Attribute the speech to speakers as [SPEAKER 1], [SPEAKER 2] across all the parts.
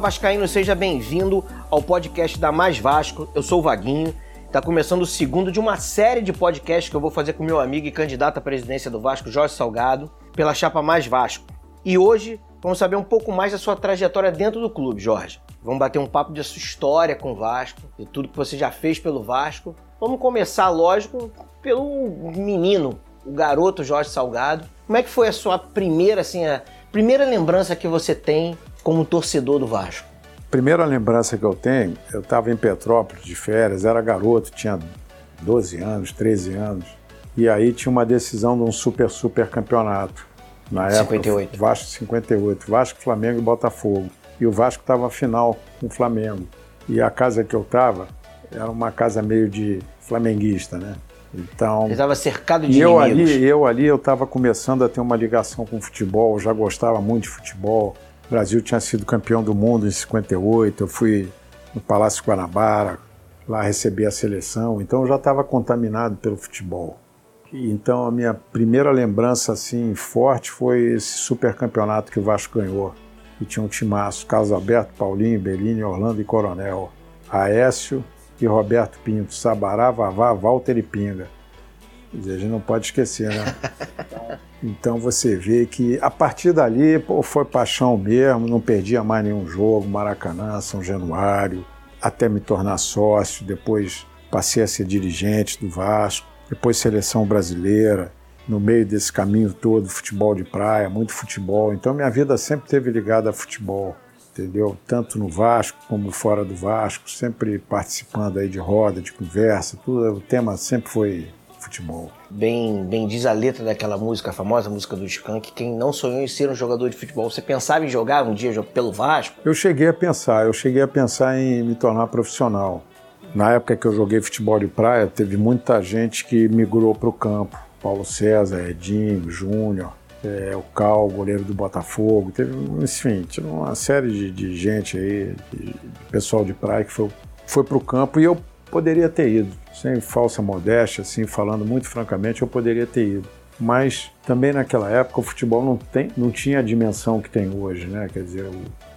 [SPEAKER 1] Vascaíno, seja bem-vindo ao podcast da Mais Vasco. Eu sou o Vaguinho. Está começando o segundo de uma série de podcasts que eu vou fazer com meu amigo e candidato à presidência do Vasco, Jorge Salgado, pela chapa Mais Vasco. E hoje vamos saber um pouco mais da sua trajetória dentro do clube, Jorge. Vamos bater um papo de sua história com o Vasco, de tudo que você já fez pelo Vasco. Vamos começar, lógico, pelo menino, o garoto Jorge Salgado. Como é que foi a sua primeira, assim, a primeira lembrança que você tem como torcedor do Vasco?
[SPEAKER 2] Primeira lembrança que eu tenho, eu estava em Petrópolis de férias, era garoto, tinha 12 anos, 13 anos, e aí tinha uma decisão de um super, super campeonato.
[SPEAKER 1] Na época, 58.
[SPEAKER 2] Vasco 58, Vasco, Flamengo e Botafogo. E o Vasco estava final com o Flamengo. E a casa que eu estava era uma casa meio de flamenguista, né?
[SPEAKER 1] Então, Ele estava cercado de
[SPEAKER 2] eu
[SPEAKER 1] inimigos.
[SPEAKER 2] ali, eu ali eu estava começando a ter uma ligação com o futebol, eu já gostava muito de futebol. O Brasil tinha sido campeão do mundo em 58, eu fui no Palácio Guanabara, lá receber a seleção, então eu já estava contaminado pelo futebol. Então a minha primeira lembrança assim forte foi esse super campeonato que o Vasco ganhou. E tinha um timaço, Carlos Alberto, Paulinho, Bellini, Orlando e Coronel, Aécio e Roberto Pinto, Sabará, Vavá, Walter e Pinga. A gente não pode esquecer, né? Então você vê que a partir dali pô, foi paixão mesmo, não perdia mais nenhum jogo, Maracanã, São Januário, até me tornar sócio, depois passei a ser dirigente do Vasco, depois seleção brasileira, no meio desse caminho todo, futebol de praia, muito futebol. Então minha vida sempre teve ligada a futebol, entendeu? Tanto no Vasco como fora do Vasco, sempre participando aí de roda, de conversa, tudo, o tema sempre foi futebol.
[SPEAKER 1] Bem, bem diz a letra daquela música, a famosa música do Skank, quem não sonhou em ser um jogador de futebol, você pensava em jogar um dia pelo Vasco?
[SPEAKER 2] Eu cheguei a pensar, eu cheguei a pensar em me tornar profissional. Na época que eu joguei futebol de praia, teve muita gente que migrou para o campo. Paulo César, Edinho, Júnior, é, o Cal, goleiro do Botafogo, teve, enfim, uma série de, de gente aí, de, de pessoal de praia que foi, foi para o campo e eu poderia ter ido, sem falsa modéstia, assim, falando muito francamente, eu poderia ter ido. Mas também naquela época o futebol não, tem, não tinha a dimensão que tem hoje, né? Quer dizer,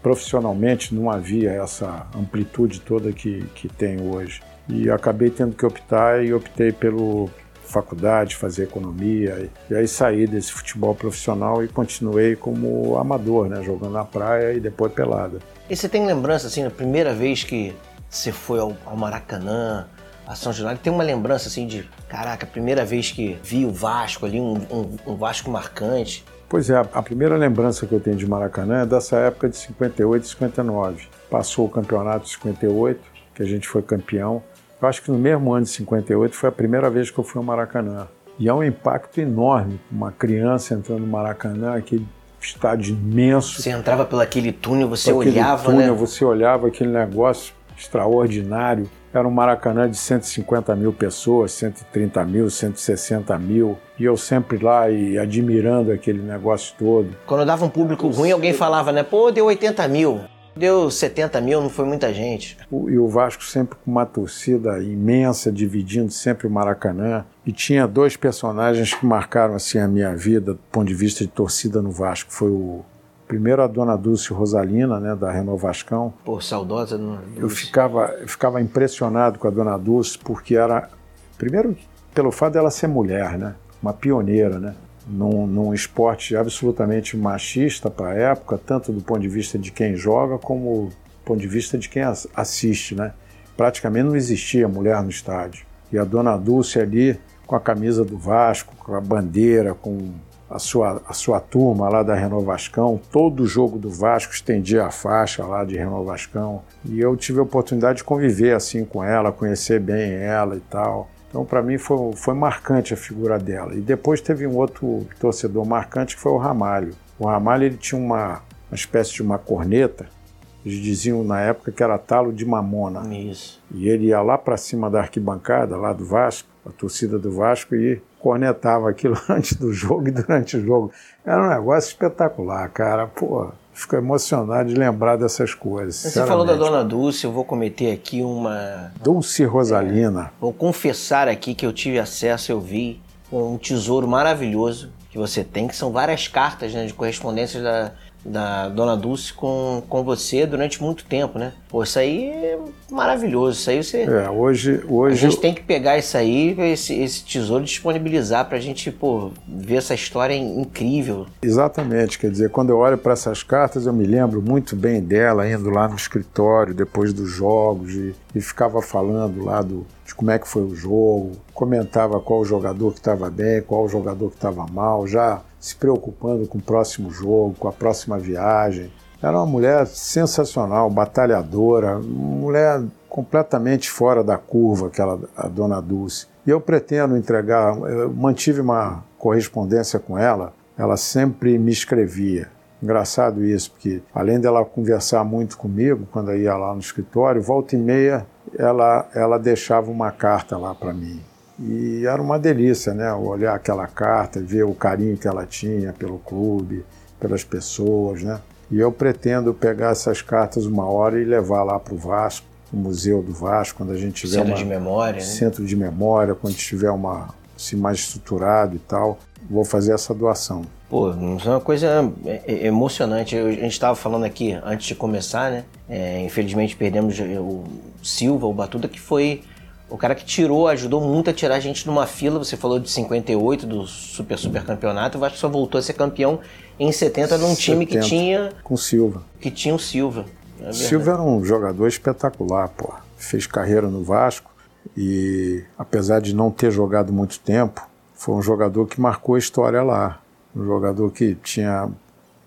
[SPEAKER 2] profissionalmente não havia essa amplitude toda que, que tem hoje. E acabei tendo que optar e optei pelo faculdade, fazer economia. E aí saí desse futebol profissional e continuei como amador, né? Jogando na praia e depois pelada.
[SPEAKER 1] E você tem lembrança, assim, da primeira vez que você foi ao, ao Maracanã, a São Januário, tem uma lembrança assim de, caraca, a primeira vez que vi o Vasco ali, um, um, um Vasco marcante.
[SPEAKER 2] Pois é, a primeira lembrança que eu tenho de Maracanã é dessa época de 58 e 59. Passou o campeonato de 58, que a gente foi campeão. Eu acho que no mesmo ano de 58 foi a primeira vez que eu fui ao Maracanã. E é um impacto enorme, uma criança entrando no Maracanã, aquele estádio imenso.
[SPEAKER 1] Você entrava pelo aquele túnel, você olhava, túnel,
[SPEAKER 2] né? Você olhava aquele negócio extraordinário. Era um Maracanã de 150 mil pessoas, 130 mil, 160 mil. E eu sempre lá e admirando aquele negócio todo.
[SPEAKER 1] Quando dava um público ruim, alguém falava, né? Pô, deu 80 mil. Deu 70 mil, não foi muita gente.
[SPEAKER 2] E o Vasco sempre com uma torcida imensa, dividindo sempre o Maracanã. E tinha dois personagens que marcaram assim a minha vida do ponto de vista de torcida no Vasco. Foi o Primeiro a dona Dulce Rosalina, né, da Renovascão.
[SPEAKER 1] Pô, saudosa Dulce.
[SPEAKER 2] Eu ficava, eu ficava impressionado com a dona Dulce, porque era, primeiro, pelo fato dela ser mulher, né, uma pioneira, né, num, num esporte absolutamente machista para a época, tanto do ponto de vista de quem joga, como do ponto de vista de quem assiste, né. Praticamente não existia mulher no estádio. E a dona Dulce ali, com a camisa do Vasco, com a bandeira, com a sua, a sua turma lá da Renovascão, todo jogo do Vasco estendia a faixa lá de Renovascão. E eu tive a oportunidade de conviver assim com ela, conhecer bem ela e tal. Então, para mim, foi, foi marcante a figura dela. E depois teve um outro torcedor marcante que foi o Ramalho. O Ramalho ele tinha uma, uma espécie de uma corneta, eles diziam na época que era talo de mamona.
[SPEAKER 1] Isso.
[SPEAKER 2] E ele ia lá para cima da arquibancada, lá do Vasco, a torcida do Vasco, e cornetava aquilo antes do jogo e durante o jogo. Era um negócio espetacular, cara. Pô, fico emocionado de lembrar dessas coisas.
[SPEAKER 1] Você falou da Dona Dulce, eu vou cometer aqui uma.
[SPEAKER 2] Dulce Rosalina.
[SPEAKER 1] É, vou confessar aqui que eu tive acesso, eu vi um tesouro maravilhoso que você tem, que são várias cartas né, de correspondências da, da Dona Dulce com, com você durante muito tempo, né? Pô, isso aí é maravilhoso. Isso aí você.
[SPEAKER 2] É, hoje. hoje
[SPEAKER 1] a gente tem que pegar isso aí, esse, esse tesouro, disponibilizar pra gente, pô, ver essa história incrível.
[SPEAKER 2] Exatamente. Quer dizer, quando eu olho para essas cartas, eu me lembro muito bem dela indo lá no escritório depois dos jogos e, e ficava falando lá do, de como é que foi o jogo, comentava qual jogador que estava bem, qual jogador que estava mal, já se preocupando com o próximo jogo, com a próxima viagem. Era uma mulher sensacional, batalhadora, uma mulher completamente fora da curva, aquela a dona Dulce. E eu pretendo entregar, eu mantive uma correspondência com ela, ela sempre me escrevia. Engraçado isso, porque além dela conversar muito comigo, quando eu ia lá no escritório, volta e meia ela, ela deixava uma carta lá para mim. E era uma delícia, né? Olhar aquela carta, ver o carinho que ela tinha pelo clube, pelas pessoas, né? E eu pretendo pegar essas cartas uma hora e levar lá para o Vasco, o Museu do Vasco, quando a gente tiver
[SPEAKER 1] centro
[SPEAKER 2] uma,
[SPEAKER 1] de memória, né?
[SPEAKER 2] centro de memória, quando tiver uma assim, mais estruturado e tal, vou fazer essa doação.
[SPEAKER 1] Pô, é uma coisa é, é, emocionante. a gente estava falando aqui antes de começar, né? É, infelizmente perdemos o Silva, o Batuta, que foi o cara que tirou, ajudou muito a tirar a gente de uma fila. Você falou de 58 do Super Super Campeonato. O Vasco só voltou a ser campeão em 70 num 70, time que tinha.
[SPEAKER 2] Com Silva.
[SPEAKER 1] Que tinha o Silva.
[SPEAKER 2] É Silva era um jogador espetacular, pô. Fez carreira no Vasco e, apesar de não ter jogado muito tempo, foi um jogador que marcou a história lá. Um jogador que tinha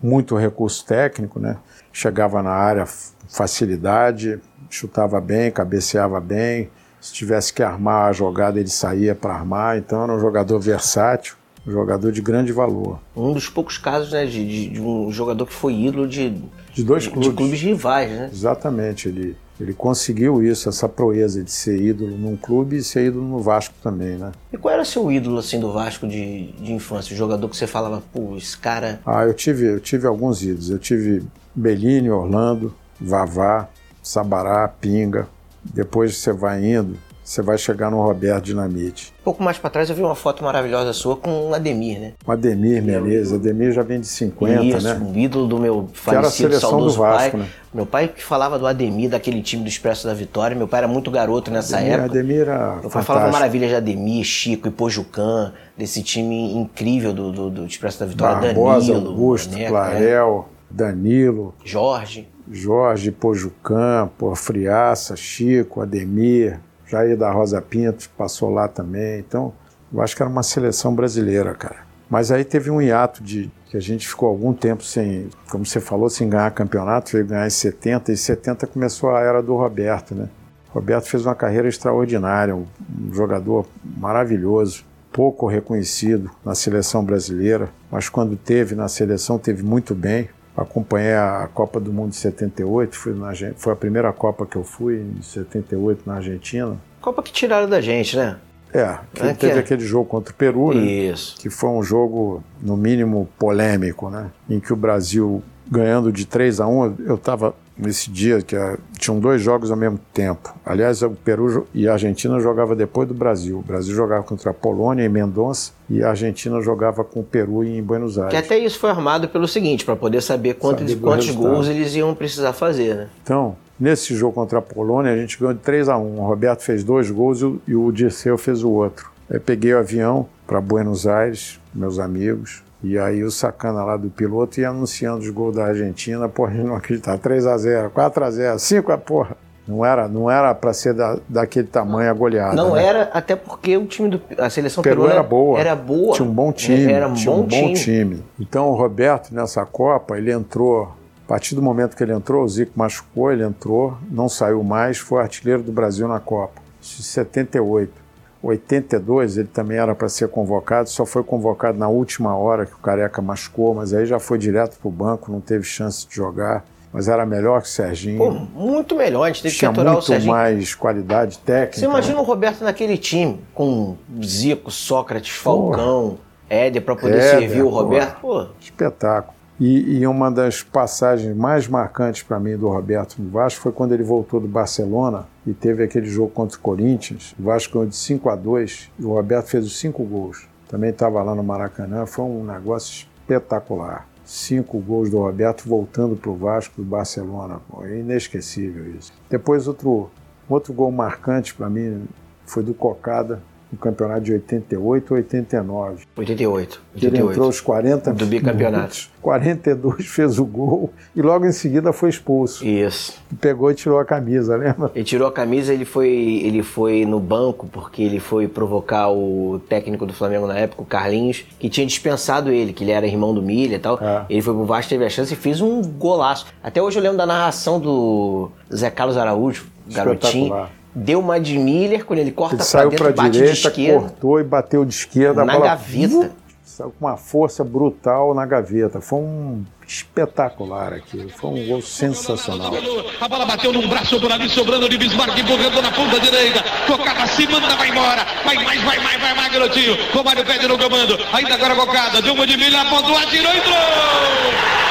[SPEAKER 2] muito recurso técnico, né? Chegava na área facilidade, chutava bem, cabeceava bem, se tivesse que armar a jogada, ele saía para armar. Então era um jogador versátil, um jogador de grande valor.
[SPEAKER 1] Um dos poucos casos né, de, de, de um jogador que foi ídolo de,
[SPEAKER 2] de dois clubes.
[SPEAKER 1] De clubes rivais, né?
[SPEAKER 2] Exatamente. Ele, ele conseguiu isso, essa proeza de ser ídolo num clube e ser ídolo no Vasco também, né?
[SPEAKER 1] E qual era seu ídolo assim do Vasco de, de infância? O jogador que você falava, pô, esse cara.
[SPEAKER 2] Ah, eu tive, eu tive alguns ídolos. Eu tive Bellini, Orlando, Vavá, Sabará, Pinga, depois você vai indo, você vai chegar no Roberto Dinamite.
[SPEAKER 1] Um pouco mais para trás eu vi uma foto maravilhosa sua com o Ademir, né?
[SPEAKER 2] O Ademir Menezes, Ademir já vem de 50,
[SPEAKER 1] Isso,
[SPEAKER 2] né?
[SPEAKER 1] um ídolo do meu
[SPEAKER 2] que era a
[SPEAKER 1] falecido,
[SPEAKER 2] seleção do
[SPEAKER 1] saudoso
[SPEAKER 2] Vasco,
[SPEAKER 1] pai.
[SPEAKER 2] né?
[SPEAKER 1] Meu pai que falava do Ademir, daquele time do Expresso da Vitória. Meu pai era muito garoto nessa
[SPEAKER 2] Ademir,
[SPEAKER 1] época.
[SPEAKER 2] Ademir era
[SPEAKER 1] Meu pai falava maravilha de Ademir, Chico e Pojucan, desse time incrível do, do, do Expresso da Vitória.
[SPEAKER 2] Barbosa,
[SPEAKER 1] Danilo,
[SPEAKER 2] Augusto,
[SPEAKER 1] Neca,
[SPEAKER 2] Clarel, Danilo,
[SPEAKER 1] é, Jorge.
[SPEAKER 2] Jorge, Pojucan, pô, Friaça, Chico, Ademir, Jair da Rosa Pinto passou lá também. Então, eu acho que era uma seleção brasileira, cara. Mas aí teve um hiato de que a gente ficou algum tempo sem, como você falou, sem ganhar campeonato, veio ganhar em 70, e 70 começou a era do Roberto, né? O Roberto fez uma carreira extraordinária, um jogador maravilhoso, pouco reconhecido na seleção brasileira, mas quando teve na seleção teve muito bem. Acompanhei a Copa do Mundo de 78, fui na, foi a primeira Copa que eu fui em 78 na Argentina.
[SPEAKER 1] Copa que tiraram da gente, né?
[SPEAKER 2] É, que
[SPEAKER 1] É que
[SPEAKER 2] teve
[SPEAKER 1] é.
[SPEAKER 2] aquele jogo contra o Peru, né?
[SPEAKER 1] Isso.
[SPEAKER 2] que foi um jogo, no mínimo, polêmico, né? Em que o Brasil, ganhando de 3 a 1 eu estava nesse dia que ah, tinham dois jogos ao mesmo tempo. Aliás, o Peru e a Argentina jogava depois do Brasil. O Brasil jogava contra a Polônia em Mendonça e a Argentina jogava com o Peru em Buenos Aires.
[SPEAKER 1] Que até isso foi armado pelo seguinte, para poder saber quantos,
[SPEAKER 2] Saber
[SPEAKER 1] quantos gols eles iam precisar fazer, né?
[SPEAKER 2] Então, nesse jogo contra a Polônia, a gente ganhou de 3 a 1 O Roberto fez dois gols e o- e o Dirceu fez o outro. Aí peguei o avião para Buenos Aires, meus amigos, e aí o sacana lá do piloto ia anunciando os gols da Argentina, porra, a gente não acreditava. 3 a 0 4 a 0 5 a porra. Não era, não era para ser da, daquele tamanho a goleada.
[SPEAKER 1] Não
[SPEAKER 2] né?
[SPEAKER 1] era, até porque o time do a seleção
[SPEAKER 2] Peru
[SPEAKER 1] peruana
[SPEAKER 2] era boa.
[SPEAKER 1] Era boa.
[SPEAKER 2] Tinha um bom time.
[SPEAKER 1] Era um
[SPEAKER 2] tinha
[SPEAKER 1] bom,
[SPEAKER 2] um bom time. Então o Roberto, nessa Copa, ele entrou. A partir do momento que ele entrou, o Zico machucou, ele entrou, não saiu mais, foi artilheiro do Brasil na Copa. Em 78. 82 ele também era para ser convocado, só foi convocado na última hora que o Careca machucou, mas aí já foi direto para o banco, não teve chance de jogar. Mas era melhor que o Serginho.
[SPEAKER 1] Pô, muito melhor. A gente teve que
[SPEAKER 2] tinha
[SPEAKER 1] aturar o
[SPEAKER 2] muito
[SPEAKER 1] Serginho.
[SPEAKER 2] mais qualidade técnica.
[SPEAKER 1] Você imagina
[SPEAKER 2] né?
[SPEAKER 1] o Roberto naquele time, com Zico, Sócrates, Falcão, Éder, para poder
[SPEAKER 2] Éder,
[SPEAKER 1] servir o. Roberto. Pô,
[SPEAKER 2] Espetáculo. E, e uma das passagens mais marcantes para mim do Roberto no Vasco foi quando ele voltou do Barcelona e teve aquele jogo contra o Corinthians. O Vasco ganhou de 5 a 2 e o Roberto fez os cinco gols. Também estava lá no Maracanã, foi um negócio espetacular. cinco gols do Roberto voltando para o Vasco do Barcelona. É inesquecível isso. Depois outro, outro gol marcante para mim foi do Cocada, no campeonato de 88 ou 89.
[SPEAKER 1] 88. 88.
[SPEAKER 2] Ele entrou os 40
[SPEAKER 1] do bicampeonato.
[SPEAKER 2] Minutos, 42 fez o gol e logo em seguida foi expulso.
[SPEAKER 1] Isso.
[SPEAKER 2] Pegou e tirou a camisa, lembra?
[SPEAKER 1] Ele tirou a camisa, ele foi, ele foi no banco porque ele foi provocar o técnico do Flamengo na época, o Carlinhos, que tinha dispensado ele, que ele era irmão do Milha e tal. É. Ele foi pro Vasco, teve a chance e fez um golaço. Até hoje eu lembro da narração do Zé Carlos Araújo, garotinho deu uma de Miller, quando ele corta ele
[SPEAKER 2] saiu
[SPEAKER 1] para
[SPEAKER 2] dentro, direita, de esquerda. cortou e bateu de esquerda.
[SPEAKER 1] Na bola, gaveta.
[SPEAKER 2] Saiu com uma força brutal na gaveta. Foi um espetacular aqui. Foi um gol sensacional.
[SPEAKER 3] A bola bateu num braço por ali, sobrando de Bismarck, empurrando na ponta direita. Cocada se manda, vai embora. Vai mais, vai mais, vai mais, garotinho. Romário pede no comando. Ainda agora Cocada. Deu uma de milha, apontou, atirou, entrou.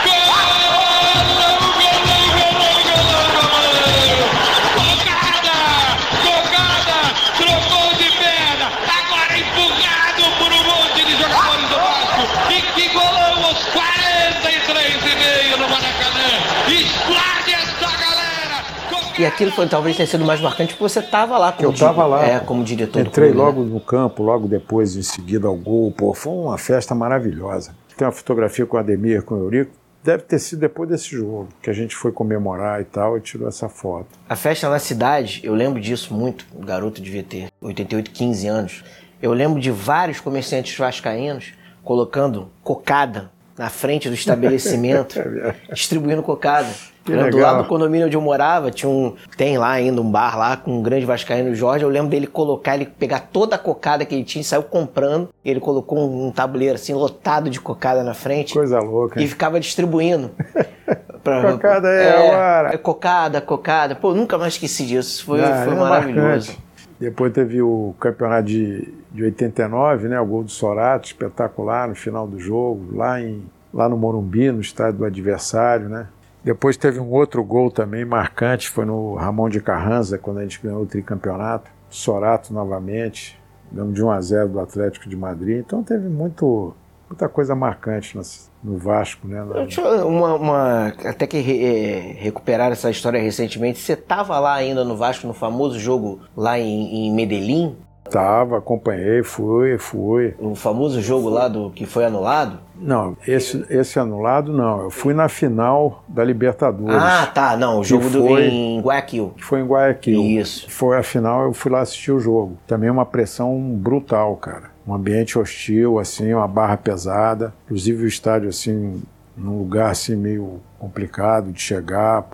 [SPEAKER 3] Gol!
[SPEAKER 1] Aquilo foi talvez tenha sido mais marcante porque você estava lá como
[SPEAKER 2] Eu estava lá.
[SPEAKER 1] É, como diretor
[SPEAKER 2] Entrei
[SPEAKER 1] clube,
[SPEAKER 2] né? logo
[SPEAKER 1] né?
[SPEAKER 2] no campo, logo depois, em seguida ao gol. Pô, foi uma festa maravilhosa. Tem uma fotografia com o Ademir, com o Eurico. Deve ter sido depois desse jogo, que a gente foi comemorar e tal, e tirou essa foto.
[SPEAKER 1] A festa na cidade, eu lembro disso muito. O garoto devia ter 88, 15 anos. Eu lembro de vários comerciantes vascaínos colocando cocada na frente do estabelecimento, é distribuindo cocada. Do lado do condomínio onde eu morava, tinha um. Tem lá ainda um bar lá com um grande vascaíno Jorge. Eu lembro dele colocar, ele pegar toda a cocada que ele tinha e saiu comprando. Ele colocou um, um tabuleiro assim, lotado de cocada na frente.
[SPEAKER 2] Coisa louca.
[SPEAKER 1] E ficava distribuindo.
[SPEAKER 2] pra, cocada é, é hora.
[SPEAKER 1] Cocada, cocada. Pô, nunca mais esqueci disso. Foi, Não, foi é maravilhoso. Marcante.
[SPEAKER 2] Depois teve o campeonato de, de 89, né? O gol do Sorato, espetacular no final do jogo, lá, em, lá no Morumbi, no estádio do adversário, né? Depois teve um outro gol também marcante, foi no Ramon de Carranza, quando a gente ganhou o tricampeonato. Sorato novamente, dando de 1 a 0 do Atlético de Madrid. Então teve muito, muita coisa marcante no Vasco, né?
[SPEAKER 1] Uma, uma, até que re, é, recuperar essa história recentemente, você estava lá ainda no Vasco, no famoso jogo lá em, em Medellín,
[SPEAKER 2] Tava, acompanhei, fui, fui.
[SPEAKER 1] O famoso jogo lá do que foi anulado?
[SPEAKER 2] Não, esse, esse anulado não. Eu fui na final da Libertadores.
[SPEAKER 1] Ah, tá. Não, o jogo do, foi, em Guayaquil.
[SPEAKER 2] Que foi em Guayaquil.
[SPEAKER 1] Isso.
[SPEAKER 2] Foi a final, eu fui lá assistir o jogo. Também uma pressão brutal, cara. Um ambiente hostil, assim, uma barra pesada. Inclusive o estádio, assim, num lugar assim meio complicado de chegar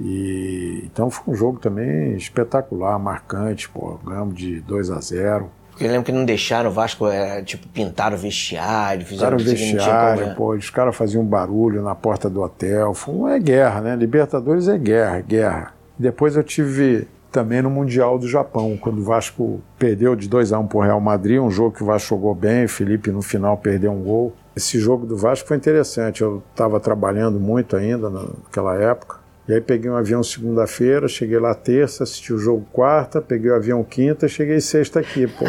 [SPEAKER 2] e então foi um jogo também espetacular, marcante, pô, ganhamos de 2 a 0.
[SPEAKER 1] Eu lembro que não deixaram o Vasco, é, tipo, pintaram o vestiário, fizeram
[SPEAKER 2] o vestiário, pô, os caras faziam barulho na porta do hotel. Foi uma é guerra, né? Libertadores é guerra, guerra. Depois eu tive também no Mundial do Japão, quando o Vasco perdeu de 2 a 1 um para o Real Madrid, um jogo que o Vasco jogou bem, Felipe no final perdeu um gol. Esse jogo do Vasco foi interessante, eu estava trabalhando muito ainda naquela época. E aí peguei um avião segunda-feira, cheguei lá terça, assisti o jogo quarta, peguei o avião quinta, cheguei sexta aqui, pô.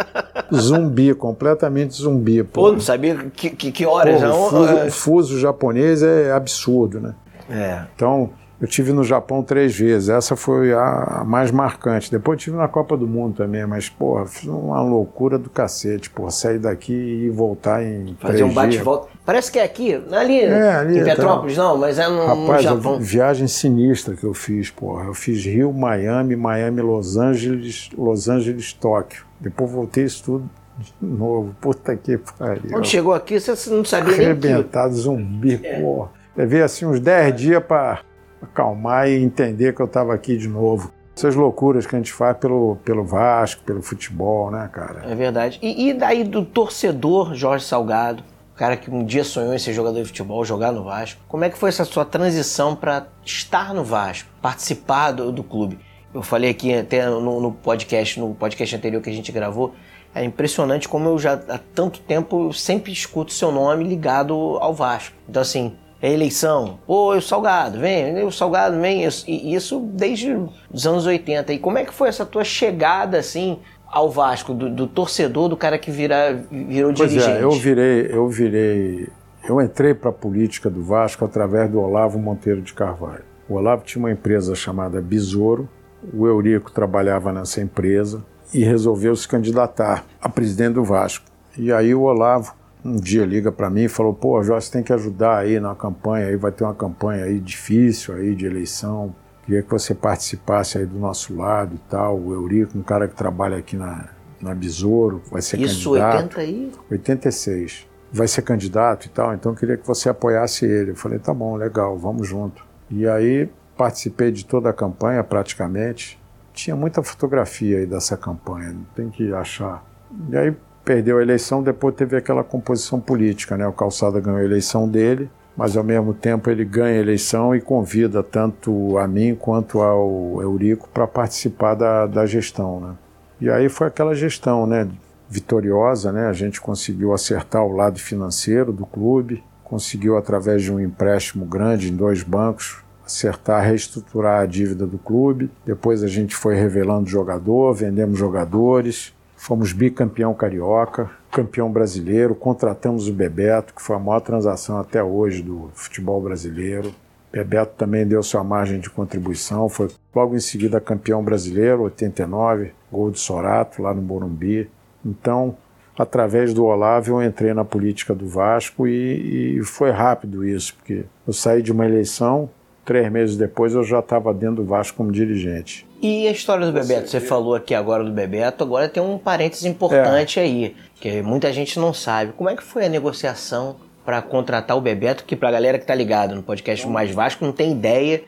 [SPEAKER 2] zumbi, completamente zumbi, pô.
[SPEAKER 1] Pô, não sabia que, que, que horas
[SPEAKER 2] não? O fuso, é. fuso japonês é absurdo, né?
[SPEAKER 1] É.
[SPEAKER 2] Então, eu tive no Japão três vezes, essa foi a, mais marcante. Depois tive na Copa do Mundo também, mas, porra, fiz uma loucura do cacete, porra, sair daqui e voltar em
[SPEAKER 1] Fazer um bate-volta. Parece que é aqui, ali, é, ali em Petrópolis, tá. não, mas é no,
[SPEAKER 2] Rapaz,
[SPEAKER 1] no Japão.
[SPEAKER 2] viagem sinistra que eu fiz, porra. Eu fiz Rio, Miami, Miami, Los Angeles, Los Angeles, Tóquio. Depois voltei isso tudo de novo. Puta que pariu.
[SPEAKER 1] Quando chegou aqui, você não sabia
[SPEAKER 2] Arrebentado, nem Arrebentado, zumbi, é. porra. Levei assim uns 10 dias para acalmar e entender que eu estava aqui de novo. Essas loucuras que a gente faz pelo, pelo Vasco, pelo futebol, né, cara?
[SPEAKER 1] É verdade. E, e daí do torcedor Jorge Salgado, cara que um dia sonhou em ser jogador de futebol, jogar no Vasco. Como é que foi essa sua transição para estar no Vasco, participar do, do, clube? Eu falei aqui até no, no, podcast, no podcast anterior que a gente gravou, é impressionante como eu já há tanto tempo sempre escuto seu nome ligado ao Vasco. Então assim, é eleição. Pô, o Salgado, vem, o Salgado vem. E isso desde os anos 80. E como é que foi essa tua chegada, assim, ao Vasco, do, do torcedor, do cara que vira, virou
[SPEAKER 2] pois
[SPEAKER 1] dirigente?
[SPEAKER 2] É, eu virei, eu virei, Eu entrei para a política do Vasco através do Olavo Monteiro de Carvalho. O Olavo tinha uma empresa chamada Besouro, o Eurico trabalhava nessa empresa e resolveu se candidatar a presidente do Vasco. E aí o Olavo um dia liga para mim e falou: "Pô, Jorge, você tem que ajudar aí na campanha, aí vai ter uma campanha aí difícil aí de eleição. Queria que você participasse aí do nosso lado e tal. O Eurico, um cara que trabalha aqui na na Besouro, vai ser
[SPEAKER 1] Isso,
[SPEAKER 2] candidato.
[SPEAKER 1] 80 aí?
[SPEAKER 2] 86. Vai ser candidato e tal, então queria que você apoiasse ele. Eu falei, tá bom, legal, vamos junto. E aí participei de toda a campanha praticamente. Tinha muita fotografia aí dessa campanha, tem que achar. E aí perdeu a eleição, depois teve aquela composição política, né? O Calçada ganhou a eleição dele, mas ao mesmo tempo ele ganha a eleição e convida tanto a mim quanto ao Eurico para participar da, da gestão, né? E aí foi aquela gestão, né? Vitoriosa, né? A gente conseguiu acertar o lado financeiro do clube, conseguiu através de um empréstimo grande em dois bancos acertar, reestruturar a dívida do clube. Depois a gente foi revelando jogador, vendemos jogadores, fomos bicampeão carioca, campeão brasileiro, contratamos o Bebeto, que foi a maior transação até hoje do futebol brasileiro. Bebeto também deu sua margem de contribuição, foi logo em seguida campeão brasileiro, 89, gol de Sorato lá no Morumbi. Então, através do Olavo, eu entrei na política do Vasco e, e foi rápido isso, porque eu saí de uma eleição, três meses depois eu já estava dentro do Vasco como dirigente.
[SPEAKER 1] E a história do Bebeto? Você falou aqui agora do Bebeto, agora tem um parênteses importante é. aí, que muita gente não sabe. Como é que foi a negociação para contratar o Bebeto, que para a galera que tá ligado no podcast Mais Vasco não tem ideia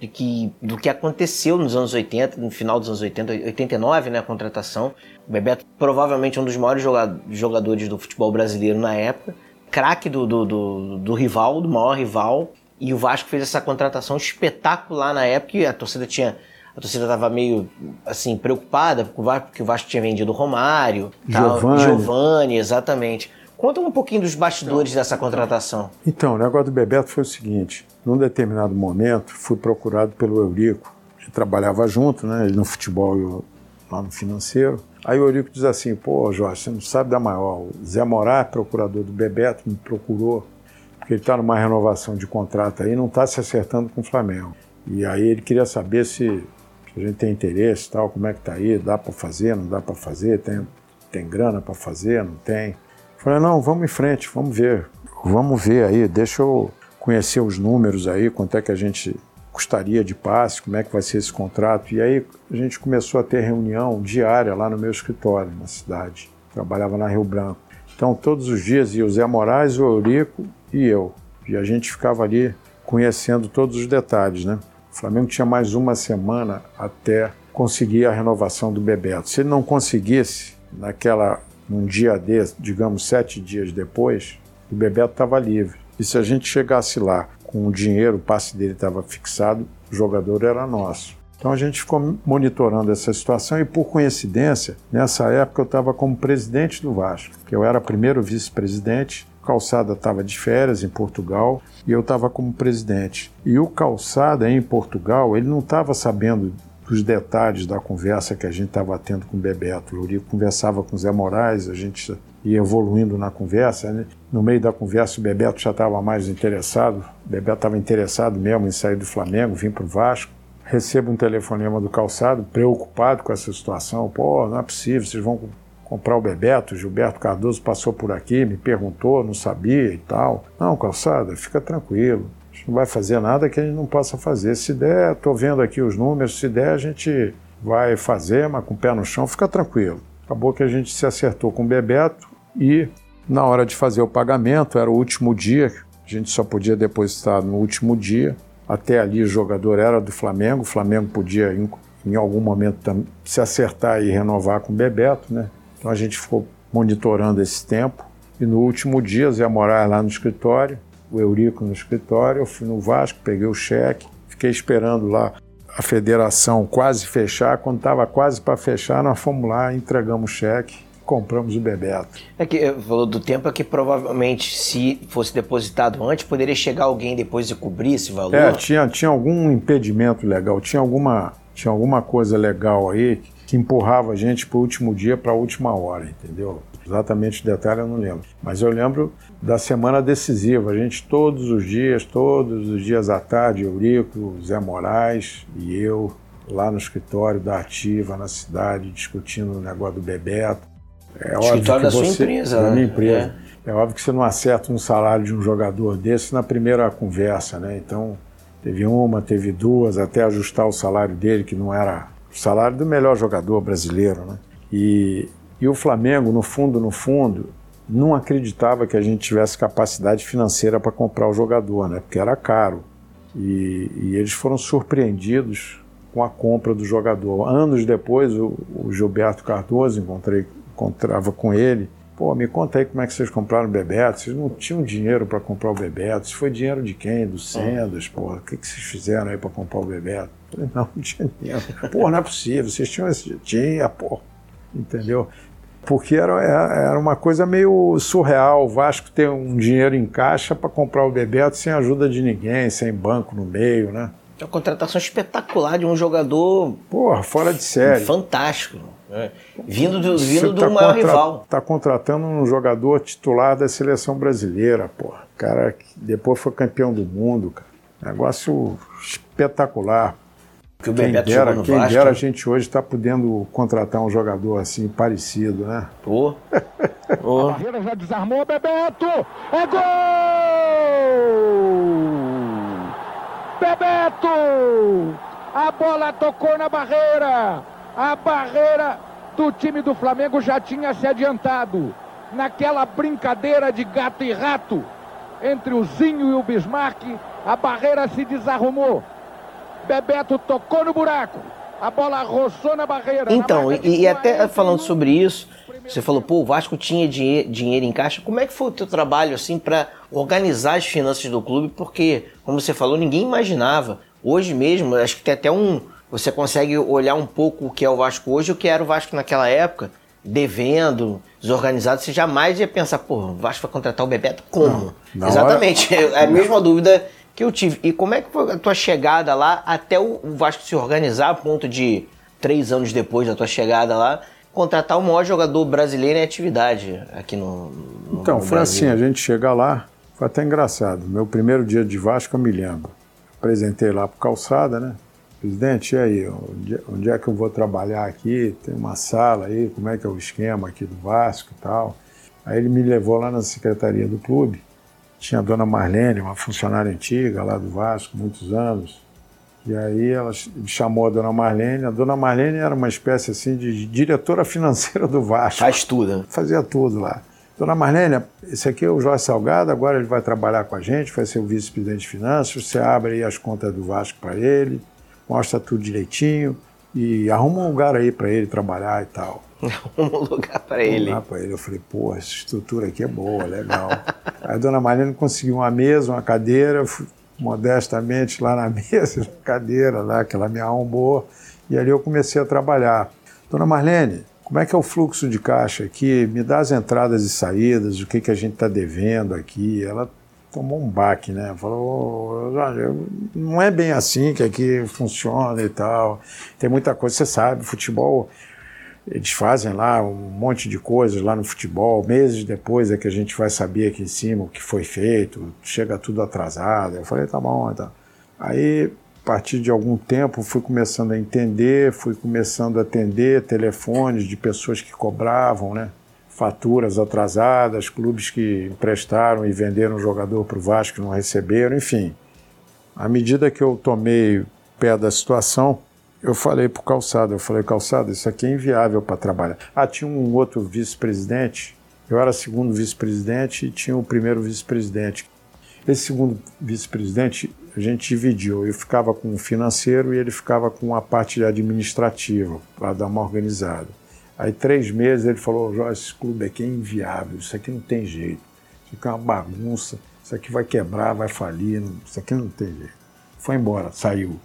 [SPEAKER 1] de que, do que aconteceu nos anos 80, no final dos anos 80, 89, né, a contratação. O Bebeto provavelmente um dos maiores jogadores do futebol brasileiro na época, craque do, do, do, do, rival, do maior rival, e o Vasco fez essa contratação espetacular na época, e a torcida tinha a torcida estava meio assim preocupada porque o Vasco tinha vendido o Romário,
[SPEAKER 2] Giovani.
[SPEAKER 1] Giovani, exatamente. Conta um pouquinho dos bastidores então, dessa contratação.
[SPEAKER 2] Então, o negócio do Bebeto foi o seguinte: num determinado momento, fui procurado pelo Eurico, que trabalhava junto, né, ele no futebol e eu lá no financeiro. Aí o Eurico diz assim: pô, Jorge, você não sabe da maior. O Zé Morar, procurador do Bebeto, me procurou, porque ele está numa renovação de contrato aí, não está se acertando com o Flamengo. E aí ele queria saber se a gente tem interesse tal, como é que tá aí, dá para fazer, não dá para fazer, tem, tem grana para fazer, não tem. Falei, não, vamos em frente, vamos ver. Vamos ver aí, deixa eu conhecer os números aí, quanto é que a gente custaria de passe, como é que vai ser esse contrato. E aí a gente começou a ter reunião diária lá no meu escritório, na cidade. Trabalhava na Rio Branco. Então todos os dias ia o Zé Moraes, o Eurico e eu. E a gente ficava ali conhecendo todos os detalhes, né? Flamengo tinha mais uma semana até conseguir a renovação do Bebeto. Se ele não conseguisse, naquela num dia desse, digamos sete dias depois, o Bebeto estava livre. E se a gente chegasse lá com o dinheiro, o passe dele estava fixado, o jogador era nosso. Então a gente ficou monitorando essa situação e, por coincidência, nessa época eu estava como presidente do Vasco, que eu era primeiro vice-presidente. Calçada estava de férias em Portugal e eu estava como presidente. E o Calçada em Portugal, ele não estava sabendo os detalhes da conversa que a gente estava tendo com o Bebeto. Eurico conversava com o Zé Moraes, a gente ia evoluindo na conversa. Né? No meio da conversa, o Bebeto já estava mais interessado. O Bebeto estava interessado mesmo em sair do Flamengo, vir para o Vasco. Recebo um telefonema do calçado, preocupado com essa situação. Pô, não é possível, vocês vão comprar o Bebeto. Gilberto Cardoso passou por aqui, me perguntou, não sabia e tal. Não, calçada, fica tranquilo não vai fazer nada que a gente não possa fazer. Se der, estou vendo aqui os números, se der, a gente vai fazer, mas com o pé no chão, fica tranquilo. Acabou que a gente se acertou com o Bebeto e na hora de fazer o pagamento, era o último dia, a gente só podia depositar no último dia. Até ali o jogador era do Flamengo, o Flamengo podia em algum momento se acertar e renovar com o Bebeto, né? Então a gente ficou monitorando esse tempo. E no último dia, Zé Moraes lá no escritório, o Eurico no escritório, eu fui no Vasco, peguei o cheque, fiquei esperando lá a federação quase fechar. Quando estava quase para fechar, nós fomos lá, entregamos o cheque, compramos o Bebeto.
[SPEAKER 1] É que falou do tempo é que provavelmente se fosse depositado antes, poderia chegar alguém depois e cobrir esse valor.
[SPEAKER 2] É, tinha, tinha algum impedimento legal, tinha alguma, tinha alguma coisa legal aí que empurrava a gente para o último dia, para a última hora, entendeu? Exatamente o detalhe eu não lembro. Mas eu lembro da semana decisiva. A gente todos os dias, todos os dias à tarde, Eurico, Zé Moraes e eu, lá no escritório da Ativa, na cidade, discutindo o negócio do Bebeto.
[SPEAKER 1] É óbvio escritório da você, sua empresa.
[SPEAKER 2] Da minha né? empresa. É. é óbvio que você não acerta um salário de um jogador desse na primeira conversa, né? Então, teve uma, teve duas, até ajustar o salário dele, que não era salário do melhor jogador brasileiro, né? E, e o Flamengo, no fundo, no fundo, não acreditava que a gente tivesse capacidade financeira para comprar o jogador, né? Porque era caro. E, e, eles foram surpreendidos com a compra do jogador. Anos depois, o, o Gilberto Cardoso, encontrei, encontrava com ele. Pô, me conta aí como é que vocês compraram o Bebeto. Vocês não tinham dinheiro para comprar o Bebeto. Isso foi dinheiro de quem? Do Sendas, pô. O que, que vocês fizeram aí para comprar o Bebeto? Falei, não, não tinha dinheiro. Pô, não é possível. Vocês tinham esse... Tinha, pô. Entendeu? porque era, era uma coisa meio surreal. O Vasco ter um dinheiro em caixa para comprar o Bebeto sem ajuda de ninguém, sem banco no meio, né?
[SPEAKER 1] É uma contratação espetacular de um jogador.
[SPEAKER 2] Porra, fora de série.
[SPEAKER 1] Fantástico. É. Vindo do, vindo do tá maior rival.
[SPEAKER 2] Tá contratando um jogador titular da seleção brasileira, porra. Cara que depois foi campeão do mundo, cara. Negócio espetacular.
[SPEAKER 1] Que o quem Bebeto
[SPEAKER 2] dera, no quem Vasco. dera a gente hoje está podendo contratar um jogador assim parecido, né?
[SPEAKER 1] Pô.
[SPEAKER 3] Pô. A barreira já desarmou, Bebeto! É gol! Bebeto! A bola tocou na barreira. A barreira do time do Flamengo já tinha se adiantado. Naquela brincadeira de gato e rato entre o Zinho e o Bismarck, a barreira se desarrumou. Bebeto tocou no buraco. A bola roçou na barreira.
[SPEAKER 1] Então, na e, e, até falando sobre isso, você falou, pô, o Vasco tinha dinheiro, dinheiro em caixa. Como é que foi o teu trabalho, assim, para organizar as finanças do clube? Porque, como você falou, ninguém imaginava. Hoje mesmo, acho que tem até um... Você consegue olhar um pouco o que é o Vasco hoje e o que era o Vasco naquela época, devendo, desorganizado. Você jamais ia pensar, pô, o Vasco vai contratar o Bebeto como? Não, Exatamente. Hora... É a mesma dúvida que eu tive. E como é que foi a tua chegada lá até o Vasco se organizar a ponto de, três anos depois da tua chegada lá, contratar o maior jogador brasileiro em atividade aqui no,
[SPEAKER 2] no Então,
[SPEAKER 1] no
[SPEAKER 2] foi assim, a gente chega lá, foi até engraçado. Meu primeiro dia de Vasco eu me lembro. Apresentei lá pro Calçada, né? Presidente, e aí, onde, onde é que eu vou trabalhar aqui? Tem uma sala aí, como é que é o esquema aqui do Vasco e tal. Aí ele me levou lá na secretaria do clube tinha a dona Marlene, uma funcionária antiga lá do Vasco, muitos anos. E aí ela chamou a dona Marlene. A dona Marlene era uma espécie assim de diretora financeira do Vasco.
[SPEAKER 1] Faz tudo. Né?
[SPEAKER 2] Fazia tudo lá. Dona Marlene, esse aqui é o Jorge Salgado, agora ele vai trabalhar com a gente, vai ser o vice-presidente de finanças. Você abre aí as contas do Vasco para ele, mostra tudo direitinho e arruma um lugar aí para ele trabalhar e tal.
[SPEAKER 1] um lugar para ele.
[SPEAKER 2] Um para ele. Eu falei, pô, essa estrutura aqui é boa, legal. Aí a dona Marlene conseguiu uma mesa, uma cadeira, fui modestamente lá na mesa, cadeira lá, que ela me arrombou, e ali eu comecei a trabalhar. Dona Marlene, como é que é o fluxo de caixa aqui? Me dá as entradas e saídas, o que, que a gente está devendo aqui. Ela tomou um baque, né? Falou, olha, não é bem assim que aqui funciona e tal. Tem muita coisa, você sabe, futebol eles fazem lá um monte de coisas lá no futebol. Meses depois é que a gente vai saber aqui em cima o que foi feito, chega tudo atrasado. Eu falei, tá bom, então. Aí, a partir de algum tempo, fui começando a entender, fui começando a atender telefones de pessoas que cobravam, né? Faturas atrasadas, clubes que emprestaram e venderam o jogador para o Vasco que não receberam, enfim. À medida que eu tomei pé da situação, eu falei para o Calçado, eu falei, Calçado, isso aqui é inviável para trabalhar. Ah, tinha um outro vice-presidente, eu era segundo vice-presidente e tinha o primeiro vice-presidente. Esse segundo vice-presidente, a gente dividiu, eu ficava com o financeiro e ele ficava com a parte administrativa, para dar uma organizada. Aí, três meses, ele falou, Jorge, esse clube aqui é inviável, isso aqui não tem jeito, isso aqui é uma bagunça, isso aqui vai quebrar, vai falir, isso aqui não tem jeito. Foi embora, saiu.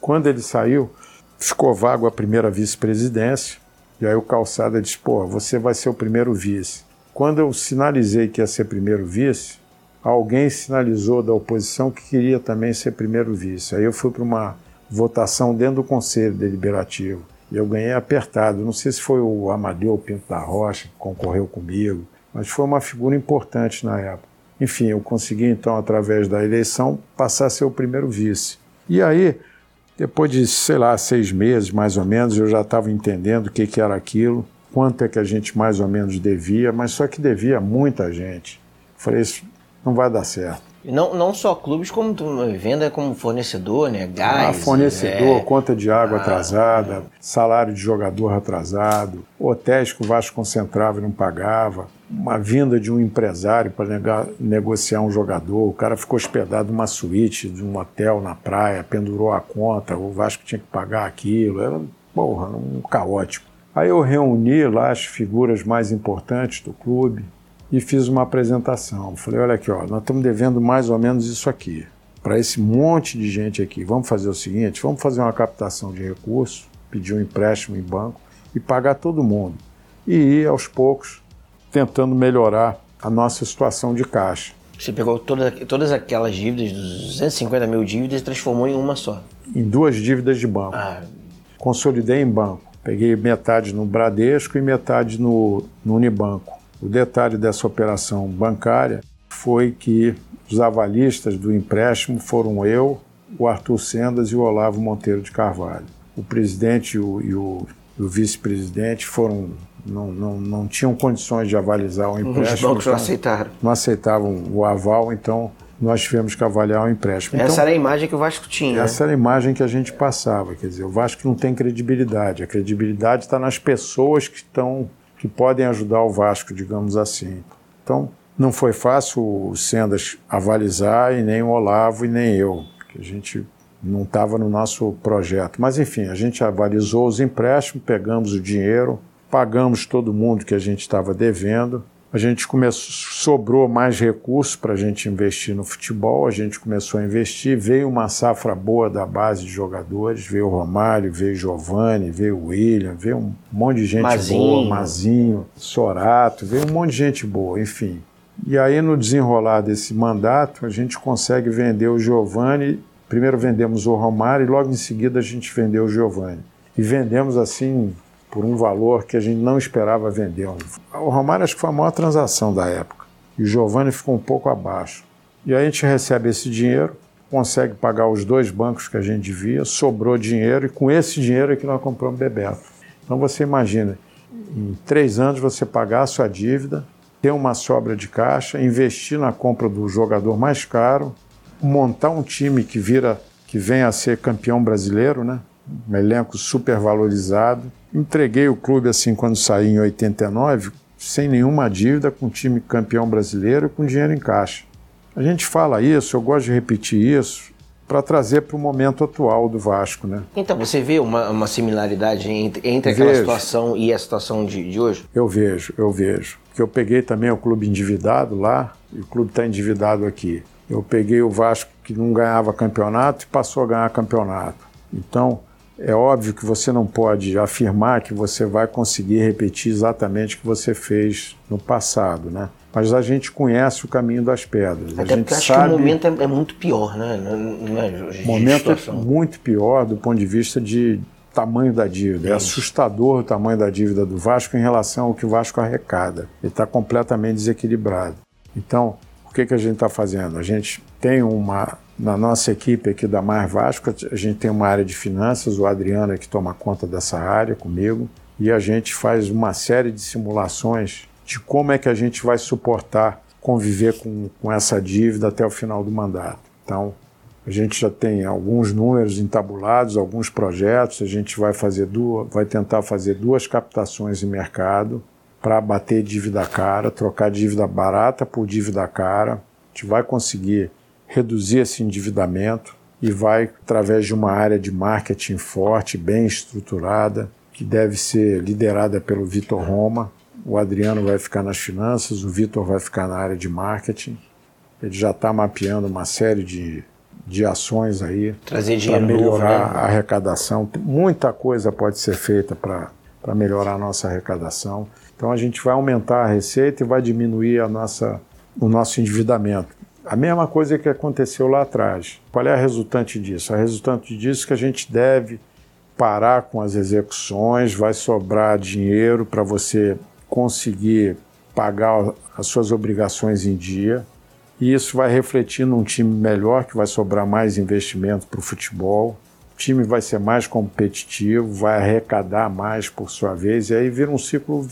[SPEAKER 2] Quando ele saiu, ficou vago a primeira vice-presidência, e aí o Calçada disse: pô, você vai ser o primeiro vice. Quando eu sinalizei que ia ser primeiro vice, alguém sinalizou da oposição que queria também ser primeiro vice. Aí eu fui para uma votação dentro do Conselho Deliberativo. E eu ganhei apertado. Não sei se foi o Amadeu Pinto da Rocha que concorreu comigo, mas foi uma figura importante na época. Enfim, eu consegui então, através da eleição, passar a ser o primeiro vice. E aí, depois de, sei lá, seis meses mais ou menos, eu já estava entendendo o que, que era aquilo, quanto é que a gente mais ou menos devia, mas só que devia muita gente. Falei, isso não vai dar certo.
[SPEAKER 1] Não, não só clubes, como venda como fornecedor, né? Gás.
[SPEAKER 2] Ah, fornecedor, é... conta de água ah, atrasada, salário de jogador atrasado, hotéis que o Vasco concentrava e não pagava, uma vinda de um empresário para negociar um jogador, o cara ficou hospedado numa suíte de um hotel na praia, pendurou a conta, o Vasco tinha que pagar aquilo, era, porra, um caótico. Aí eu reuni lá as figuras mais importantes do clube, e fiz uma apresentação. Falei, olha aqui, ó, nós estamos devendo mais ou menos isso aqui. Para esse monte de gente aqui, vamos fazer o seguinte, vamos fazer uma captação de recursos, pedir um empréstimo em banco e pagar todo mundo. E ir aos poucos tentando melhorar a nossa situação de caixa.
[SPEAKER 1] Você pegou toda, todas aquelas dívidas, 250 mil dívidas, e transformou em uma só?
[SPEAKER 2] Em duas dívidas de banco. Ah. Consolidei em banco. Peguei metade no Bradesco e metade no, no Unibanco. O detalhe dessa operação bancária foi que os avalistas do empréstimo foram eu, o Arthur Sendas e o Olavo Monteiro de Carvalho. O presidente e o, o, o vice-presidente foram não, não, não tinham condições de avalizar o empréstimo. Os
[SPEAKER 1] bancos não aceitaram.
[SPEAKER 2] Não aceitavam o aval, então nós tivemos que avaliar o empréstimo.
[SPEAKER 1] Essa
[SPEAKER 2] então,
[SPEAKER 1] era a imagem que o Vasco tinha.
[SPEAKER 2] Essa era a imagem que a gente passava. Quer dizer, o Vasco não tem credibilidade. A credibilidade está nas pessoas que estão que podem ajudar o Vasco, digamos assim. Então, não foi fácil o Sendas avalizar, e nem o Olavo, e nem eu, porque a gente não estava no nosso projeto. Mas, enfim, a gente avalizou os empréstimos, pegamos o dinheiro, pagamos todo mundo que a gente estava devendo, a gente começou, sobrou mais recursos para a gente investir no futebol, a gente começou a investir, veio uma safra boa da base de jogadores, veio o Romário, veio o Giovanni, veio o William, veio um monte de gente Mazinho. boa, Mazinho, Sorato, veio um monte de gente boa, enfim. E aí no desenrolar desse mandato, a gente consegue vender o Giovanni, primeiro vendemos o Romário e logo em seguida a gente vendeu o Giovanni. E vendemos assim por um valor que a gente não esperava vender. O Romário acho que foi a maior transação da época. E o Giovanni ficou um pouco abaixo. E aí a gente recebe esse dinheiro, consegue pagar os dois bancos que a gente devia, sobrou dinheiro, e com esse dinheiro é que nós compramos Bebeto. Então você imagina, em três anos você pagar a sua dívida, ter uma sobra de caixa, investir na compra do jogador mais caro, montar um time que vira, que venha a ser campeão brasileiro, né? um elenco super valorizado. Entreguei o clube assim quando saí em 89, sem nenhuma dívida, com time campeão brasileiro com dinheiro em caixa. A gente fala isso, eu gosto de repetir isso, para trazer para o momento atual do Vasco. Né?
[SPEAKER 1] Então, você vê uma, uma similaridade entre, entre aquela vejo. situação e a situação de, de hoje?
[SPEAKER 2] Eu vejo, eu vejo. Porque eu peguei também o clube endividado lá, e o clube está endividado aqui. Eu peguei o Vasco que não ganhava campeonato e passou a ganhar campeonato. Então, é óbvio que você não pode afirmar que você vai conseguir repetir exatamente o que você fez no passado, né? Mas a gente conhece o caminho das pedras.
[SPEAKER 1] Até
[SPEAKER 2] a gente
[SPEAKER 1] acho
[SPEAKER 2] sabe...
[SPEAKER 1] que o momento é, é muito pior, né?
[SPEAKER 2] É, momento é muito pior do ponto de vista de tamanho da dívida. É assustador o tamanho da dívida do Vasco em relação ao que o Vasco arrecada. Ele está completamente desequilibrado. Então, o que, que a gente está fazendo? A gente tem uma na nossa equipe aqui da Mar Vasco, a gente tem uma área de finanças, o Adriano é que toma conta dessa área comigo, e a gente faz uma série de simulações de como é que a gente vai suportar conviver com, com essa dívida até o final do mandato. Então, a gente já tem alguns números entabulados, alguns projetos, a gente vai fazer duas, vai tentar fazer duas captações em mercado para bater dívida cara, trocar dívida barata por dívida cara. A gente vai conseguir reduzir esse endividamento e vai através de uma área de marketing forte, bem estruturada, que deve ser liderada pelo Vitor Roma. O Adriano vai ficar nas finanças, o Vitor vai ficar na área de marketing. Ele já está mapeando uma série de, de ações aí
[SPEAKER 1] para
[SPEAKER 2] melhorar
[SPEAKER 1] novo, né?
[SPEAKER 2] a arrecadação. Muita coisa pode ser feita para melhorar a nossa arrecadação. Então a gente vai aumentar a receita e vai diminuir a nossa, o nosso endividamento. A mesma coisa que aconteceu lá atrás. Qual é a resultante disso? A resultante disso é que a gente deve parar com as execuções, vai sobrar dinheiro para você conseguir pagar as suas obrigações em dia. E isso vai refletir num time melhor, que vai sobrar mais investimento para o futebol. O time vai ser mais competitivo, vai arrecadar mais por sua vez, e aí vira um ciclo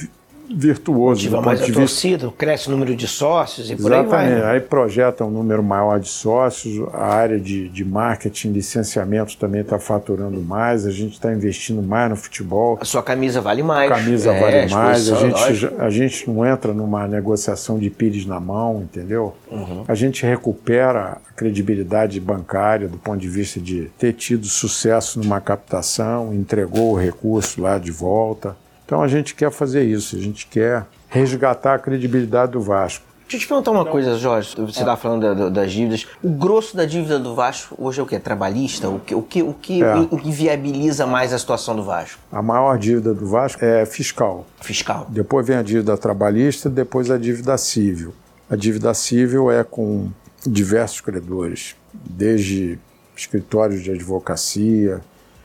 [SPEAKER 2] virtuoso.
[SPEAKER 1] Motiva mais a vista... torcida, cresce o número de sócios e
[SPEAKER 2] Exatamente.
[SPEAKER 1] por aí vai. Né?
[SPEAKER 2] Aí projeta um número maior de sócios, a área de, de marketing, licenciamento também está faturando mais, a gente está investindo mais no futebol.
[SPEAKER 1] A sua camisa vale mais.
[SPEAKER 2] A camisa é, vale mais, a gente, a gente não entra numa negociação de pires na mão, entendeu? Uhum. A gente recupera a credibilidade bancária do ponto de vista de ter tido sucesso numa captação, entregou o recurso lá de volta. Então a gente quer fazer isso, a gente quer resgatar a credibilidade do Vasco.
[SPEAKER 1] Deixa eu te perguntar uma coisa, Jorge. Você estava falando das dívidas. O grosso da dívida do Vasco hoje é o quê? Trabalhista? O que, o que, o que, é. o que viabiliza mais a situação do Vasco?
[SPEAKER 2] A maior dívida do Vasco é fiscal.
[SPEAKER 1] Fiscal.
[SPEAKER 2] Depois vem a dívida trabalhista, depois a dívida civil. A dívida civil é com diversos credores, desde escritórios de advocacia,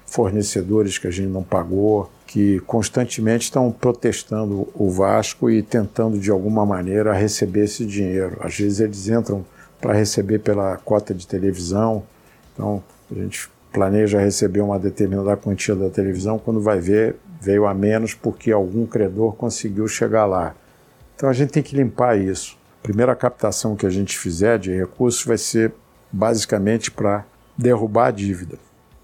[SPEAKER 2] fornecedores que a gente não pagou, que constantemente estão protestando o Vasco e tentando de alguma maneira receber esse dinheiro. Às vezes eles entram para receber pela cota de televisão, então a gente planeja receber uma determinada quantia da televisão, quando vai ver, veio a menos porque algum credor conseguiu chegar lá. Então a gente tem que limpar isso. A primeira captação que a gente fizer de recursos vai ser basicamente para derrubar a dívida.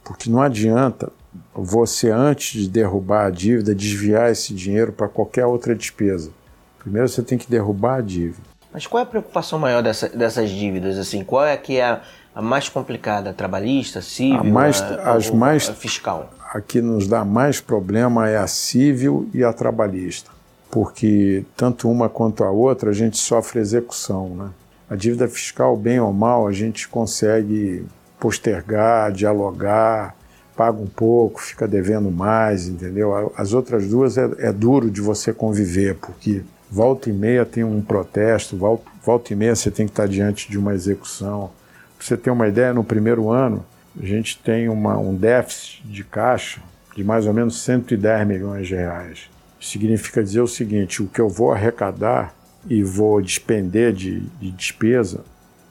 [SPEAKER 2] Porque não adianta você, antes de derrubar a dívida, desviar esse dinheiro para qualquer outra despesa. Primeiro você tem que derrubar a dívida.
[SPEAKER 1] Mas qual é a preocupação maior dessa, dessas dívidas? Assim, qual é que é a, a mais complicada? A trabalhista, civil, a
[SPEAKER 2] mais,
[SPEAKER 1] a,
[SPEAKER 2] as mais,
[SPEAKER 1] a fiscal?
[SPEAKER 2] A que nos dá mais problema é a civil e a trabalhista, porque tanto uma quanto a outra a gente sofre execução. Né? A dívida fiscal, bem ou mal, a gente consegue postergar, dialogar, paga um pouco, fica devendo mais, entendeu? As outras duas é, é duro de você conviver, porque volta e meia tem um protesto, volta, volta e meia você tem que estar diante de uma execução. Para você ter uma ideia, no primeiro ano a gente tem uma, um déficit de caixa de mais ou menos 110 milhões de reais. Significa dizer o seguinte: o que eu vou arrecadar e vou despender de, de despesa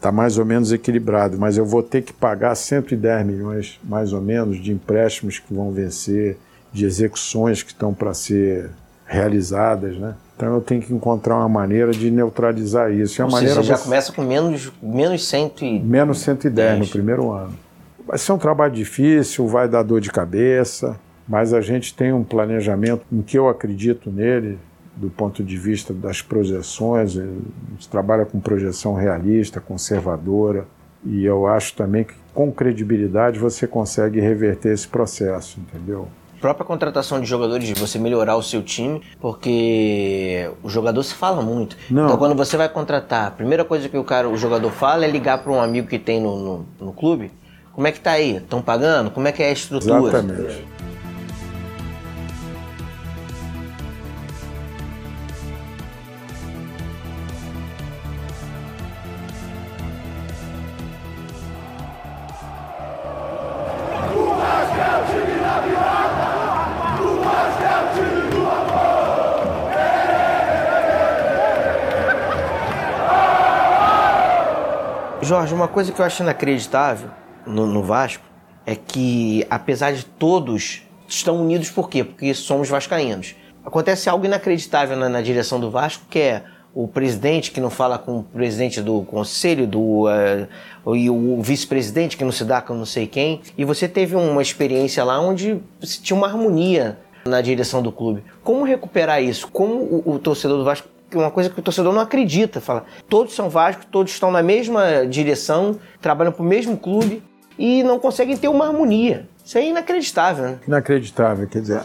[SPEAKER 2] está mais ou menos equilibrado, mas eu vou ter que pagar 110 milhões, mais ou menos, de empréstimos que vão vencer, de execuções que estão para ser realizadas, né? Então eu tenho que encontrar uma maneira de neutralizar isso.
[SPEAKER 1] E a Ou
[SPEAKER 2] maneira
[SPEAKER 1] seja, já você... começa com menos, menos, cento e...
[SPEAKER 2] menos 110 no primeiro ano. Vai ser um trabalho difícil, vai dar dor de cabeça, mas a gente tem um planejamento em que eu acredito nele, do ponto de vista das projeções, a gente trabalha com projeção realista, conservadora, e eu acho também que com credibilidade você consegue reverter esse processo, entendeu?
[SPEAKER 1] Própria contratação de jogadores, de você melhorar o seu time, porque o jogador se fala muito. Não. Então quando você vai contratar, a primeira coisa que o cara, o jogador fala é ligar para um amigo que tem no, no, no clube. Como é que tá aí? Estão pagando? Como é que é a estrutura?
[SPEAKER 2] Exatamente.
[SPEAKER 1] Coisa que eu acho inacreditável no, no Vasco é que, apesar de todos estão unidos por quê? Porque somos vascaínos. Acontece algo inacreditável na, na, direção do Vasco, que é o presidente que não fala com o presidente do conselho, do uh, e o vice-presidente que não se dá com não sei quem. E você teve uma experiência lá onde tinha uma harmonia na direção do clube. Como recuperar isso? Como o, o torcedor do Vasco uma coisa que o torcedor não acredita. Fala, todos são Vasco, todos estão na mesma direção, trabalham para o mesmo clube e não conseguem ter uma harmonia. Isso é inacreditável, né?
[SPEAKER 2] Inacreditável, quer dizer,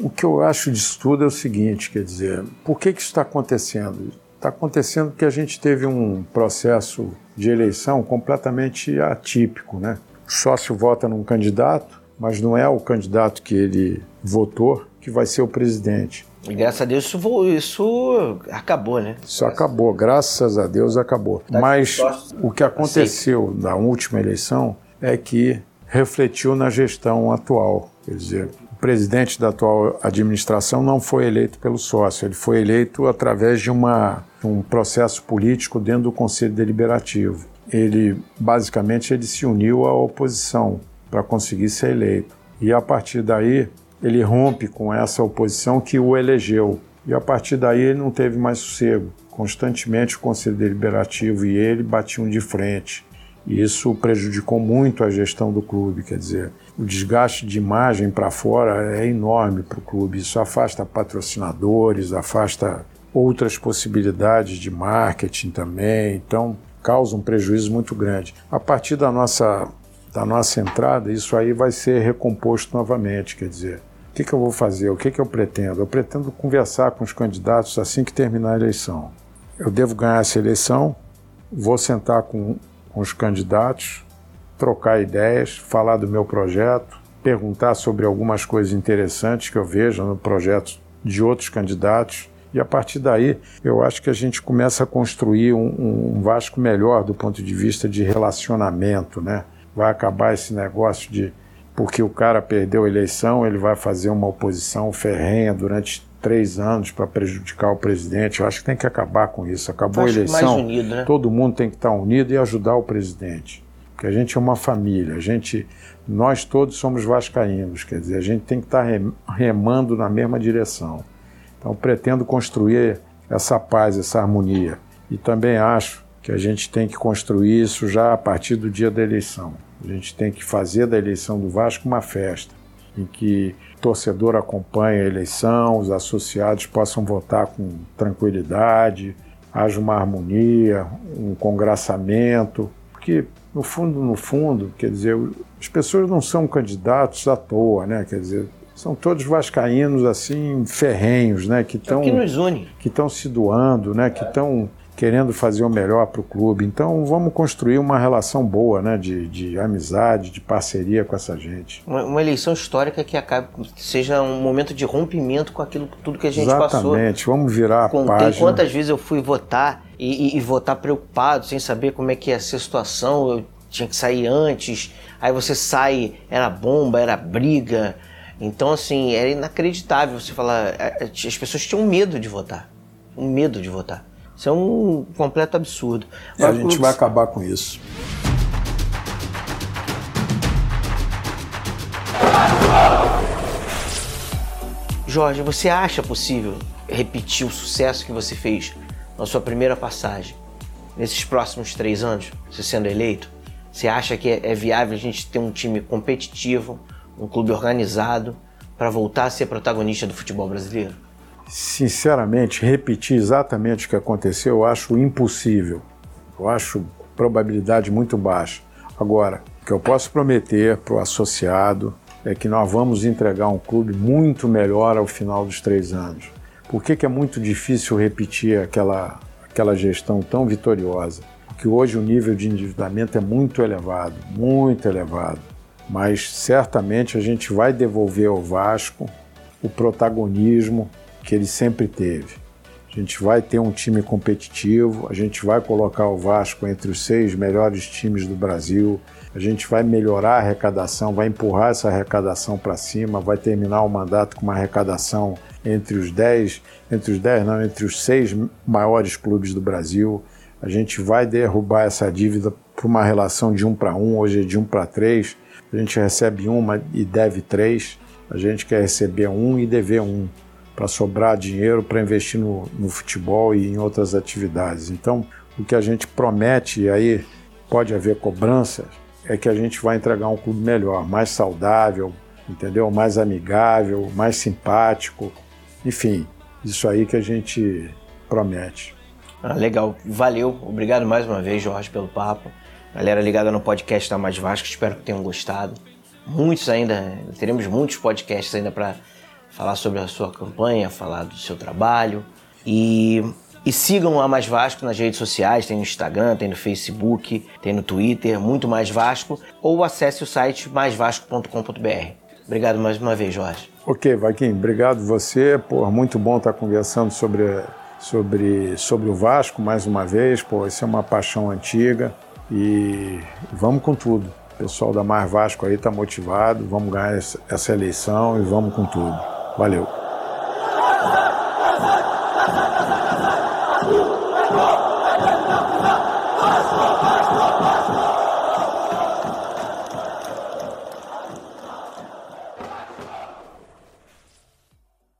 [SPEAKER 2] o que eu acho disso tudo é o seguinte, quer dizer, por que, que isso está acontecendo? Está acontecendo porque a gente teve um processo de eleição completamente atípico, né? O sócio vota num candidato, mas não é o candidato que ele votou que vai ser o presidente.
[SPEAKER 1] E graças a Deus isso, isso acabou, né?
[SPEAKER 2] Isso acabou, graças a Deus acabou. Tá Mas o que aconteceu na última eleição é que refletiu na gestão atual. Quer dizer, o presidente da atual administração não foi eleito pelo sócio, ele foi eleito através de uma, um processo político dentro do Conselho Deliberativo. Ele, basicamente, ele se uniu à oposição para conseguir ser eleito. E a partir daí, ele rompe com essa oposição que o elegeu. E a partir daí ele não teve mais sossego. Constantemente o Conselho Deliberativo e ele batiam de frente. E isso prejudicou muito a gestão do clube, quer dizer, o desgaste de imagem para fora é enorme para o clube. Isso afasta patrocinadores, afasta outras possibilidades de marketing também, então causa um prejuízo muito grande. A partir da nossa, da nossa entrada, isso aí vai ser recomposto novamente, quer dizer, o que, que eu vou fazer, o que, que eu pretendo? Eu pretendo conversar com os candidatos assim que terminar a eleição. Eu devo ganhar essa eleição, vou sentar com com os candidatos, trocar ideias, falar do meu projeto, perguntar sobre algumas coisas interessantes que eu vejo no projeto de outros candidatos. E a partir daí, eu acho que a gente começa a construir um, um Vasco melhor do ponto de vista de relacionamento, né? Vai acabar esse negócio de porque o cara perdeu a eleição, ele vai fazer uma oposição ferrenha durante três anos para prejudicar o presidente. Eu acho que tem que acabar com isso. Acabou a eleição.
[SPEAKER 1] Unido, né?
[SPEAKER 2] Todo mundo tem que estar unido e ajudar o presidente. Porque a gente é uma família, a gente, nós todos somos vascaínos, quer dizer, a gente tem que estar remando na mesma direção. Então pretendo construir essa paz, essa harmonia. E também acho que a gente tem que construir isso já a partir do dia da eleição. A gente tem que fazer da eleição do Vasco uma festa, em que torcedor acompanhe a eleição, os associados possam votar com tranquilidade, haja uma harmonia, um congraçamento, porque no fundo, no fundo, quer dizer, as pessoas não são candidatos à toa, né? Quer dizer, são todos vascaínos assim ferrenhos, né? Que estão
[SPEAKER 1] é que nos une,
[SPEAKER 2] que estão se doando, né? Que estão querendo fazer o melhor para o clube. Então vamos construir uma relação boa, né, de, de amizade, de parceria com essa gente.
[SPEAKER 1] Uma, uma, eleição histórica que acabe, que seja um momento de rompimento com aquilo tudo que a gente
[SPEAKER 2] Exatamente.
[SPEAKER 1] passou.
[SPEAKER 2] Exatamente. Vamos virar a
[SPEAKER 1] Contei
[SPEAKER 2] página.
[SPEAKER 1] quantas vezes eu fui votar e, e, e, votar preocupado, sem saber como é que ia ser a situação. Eu tinha que sair antes. Aí você sai, era bomba, era briga. Então assim era inacreditável você falar. As pessoas tinham medo de votar, um medo de votar. Isso é um completo absurdo.
[SPEAKER 2] E a gente vai acabar com isso.
[SPEAKER 1] Jorge, você acha possível repetir o sucesso que você fez na sua primeira passagem nesses próximos três anos, você sendo eleito? Você acha que é viável a gente ter um time competitivo, um clube organizado, para voltar a ser protagonista do futebol brasileiro?
[SPEAKER 2] Sinceramente, repetir exatamente o que aconteceu eu acho impossível. Eu acho probabilidade muito baixa. Agora, o que eu posso prometer para o associado é que nós vamos entregar um clube muito melhor ao final dos três anos. Por que, que é muito difícil repetir aquela, aquela gestão tão vitoriosa? Porque hoje o nível de endividamento é muito elevado, muito elevado. Mas certamente a gente vai devolver ao Vasco o protagonismo que ele sempre teve. A gente vai ter um time competitivo, a gente vai colocar o Vasco entre os seis melhores times do Brasil, a gente vai melhorar a arrecadação, vai empurrar essa arrecadação para cima, vai terminar o mandato com uma arrecadação entre os dez, entre os dez, não, entre os seis maiores clubes do Brasil. A gente vai derrubar essa dívida para uma relação de um para um, hoje é de um para três. A gente recebe uma e deve três. A gente quer receber um e dever um para sobrar dinheiro para investir no, no, futebol e em outras atividades. Então, o que a gente promete, e aí pode haver cobranças, é que a gente vai entregar um clube melhor, mais saudável, entendeu? Mais amigável, mais simpático. Enfim, isso aí que a gente promete.
[SPEAKER 1] Ah, legal, valeu. Obrigado mais uma vez, Jorge, pelo papo. Galera ligada no podcast da Mais Vasco, espero que tenham gostado. Muitos ainda, teremos muitos podcasts ainda para falar sobre a sua campanha, falar do seu trabalho. E, e sigam a Mais Vasco nas redes sociais, tem no Instagram, tem no Facebook, tem no Twitter, muito Mais Vasco, ou acesse o site maisvasco.com.br. Obrigado mais uma vez, Jorge.
[SPEAKER 2] Ok, Vaquim, obrigado você. Pô, muito bom estar conversando sobre, sobre, sobre o Vasco mais uma vez. Pô, isso é uma paixão antiga e vamos com tudo. O pessoal da Mais Vasco aí está motivado, vamos ganhar essa eleição e vamos com tudo. Valeu.